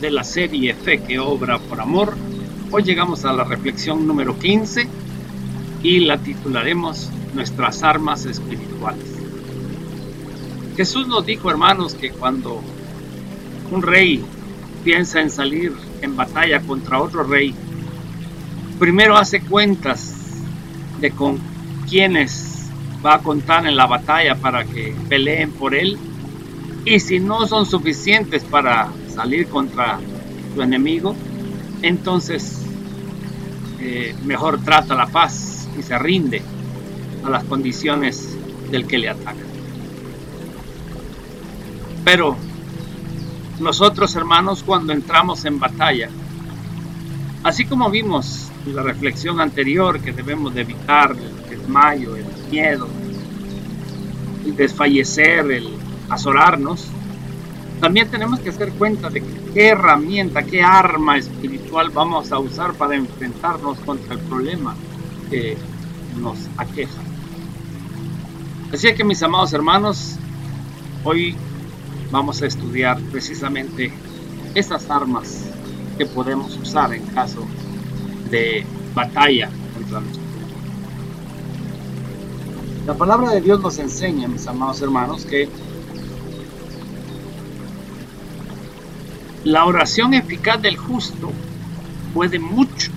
de la serie Fe que obra por amor. Hoy llegamos a la reflexión número 15 y la titularemos Nuestras armas espirituales. Jesús nos dijo, hermanos, que cuando un rey piensa en salir en batalla contra otro rey, primero hace cuentas de con quiénes va a contar en la batalla para que peleen por él. Y si no son suficientes para salir contra su enemigo, entonces eh, mejor trata la paz y se rinde a las condiciones del que le ataca. Pero nosotros hermanos cuando entramos en batalla, así como vimos en la reflexión anterior que debemos de evitar el desmayo, el miedo, el desfallecer, el azorarnos, también tenemos que hacer cuenta de qué herramienta, qué arma espiritual vamos a usar para enfrentarnos contra el problema que nos aqueja. Así que mis amados hermanos, hoy vamos a estudiar precisamente esas armas que podemos usar en caso de batalla contra nosotros. La palabra de Dios nos enseña, mis amados hermanos, que La oración eficaz del justo puede mucho.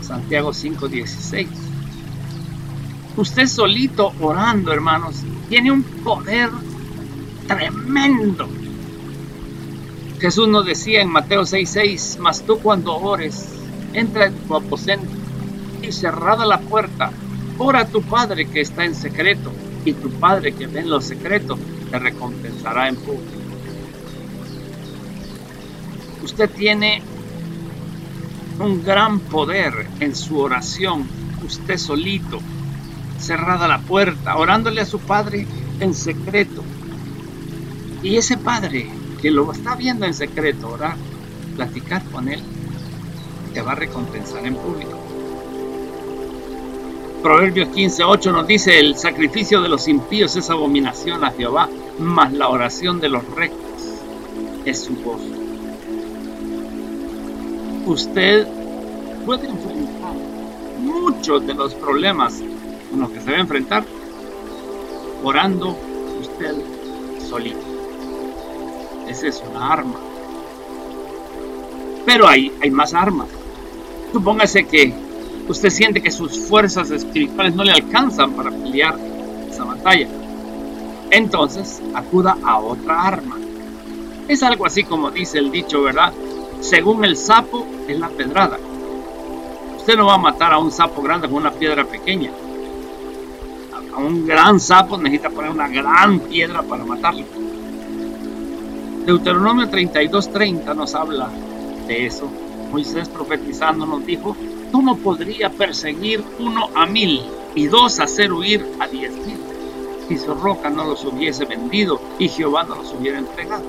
Santiago 5:16. Usted solito orando, hermanos, tiene un poder tremendo. Jesús nos decía en Mateo 6:6, mas tú cuando ores, entra en tu aposento y cerrada la puerta, ora a tu Padre que está en secreto, y tu Padre que ve en lo secreto te recompensará en público usted tiene un gran poder en su oración, usted solito, cerrada la puerta, orándole a su Padre en secreto. Y ese Padre que lo está viendo en secreto, orar, platicar con Él, te va a recompensar en público. Proverbios 15:8 nos dice, el sacrificio de los impíos es abominación a Jehová, mas la oración de los rectos es su gozo usted puede enfrentar muchos de los problemas con los que se va a enfrentar orando usted solito. Esa es una arma. Pero hay, hay más armas. Supóngase que usted siente que sus fuerzas espirituales no le alcanzan para pelear esa batalla. Entonces acuda a otra arma. Es algo así como dice el dicho, ¿verdad? según el sapo es la pedrada. Usted no va a matar a un sapo grande con una piedra pequeña. A un gran sapo necesita poner una gran piedra para matarlo. Deuteronomio 32:30 nos habla de eso. Moisés profetizando nos dijo, ¿cómo podría perseguir uno a mil y dos hacer huir a diez mil si su roca no los hubiese vendido y Jehová no los hubiera entregado?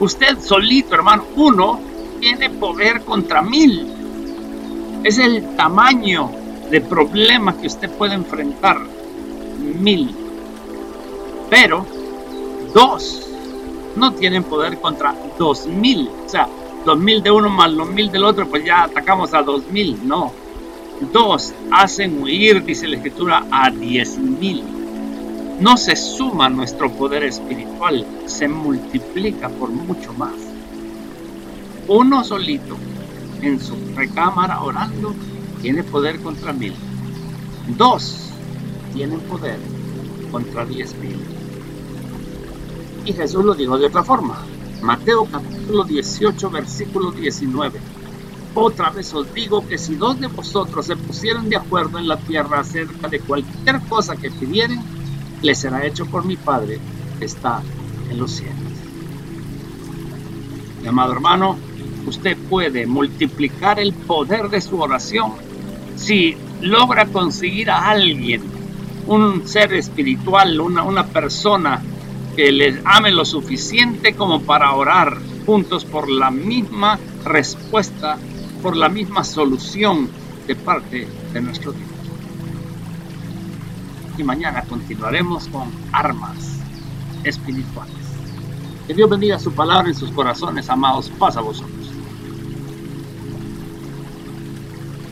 Usted solito, hermano, uno tiene poder contra mil. Es el tamaño de problema que usted puede enfrentar. Mil. Pero dos no tienen poder contra dos mil. O sea, dos mil de uno más los mil del otro, pues ya atacamos a dos mil. No. Dos hacen huir, dice la escritura, a diez mil no se suma nuestro poder espiritual, se multiplica por mucho más. Uno solito en su recámara orando tiene poder contra mil. Dos tienen poder contra diez mil. Y Jesús lo dijo de otra forma. Mateo capítulo 18, versículo 19. Otra vez os digo que si dos de vosotros se pusieran de acuerdo en la tierra acerca de cualquier cosa que pidieren, le será hecho por mi Padre que está en los cielos. Mi amado hermano, usted puede multiplicar el poder de su oración si logra conseguir a alguien, un ser espiritual, una, una persona que les ame lo suficiente como para orar juntos por la misma respuesta, por la misma solución de parte de nuestro Dios y mañana continuaremos con armas espirituales. Que Dios bendiga su palabra en sus corazones, amados. Pasa vosotros.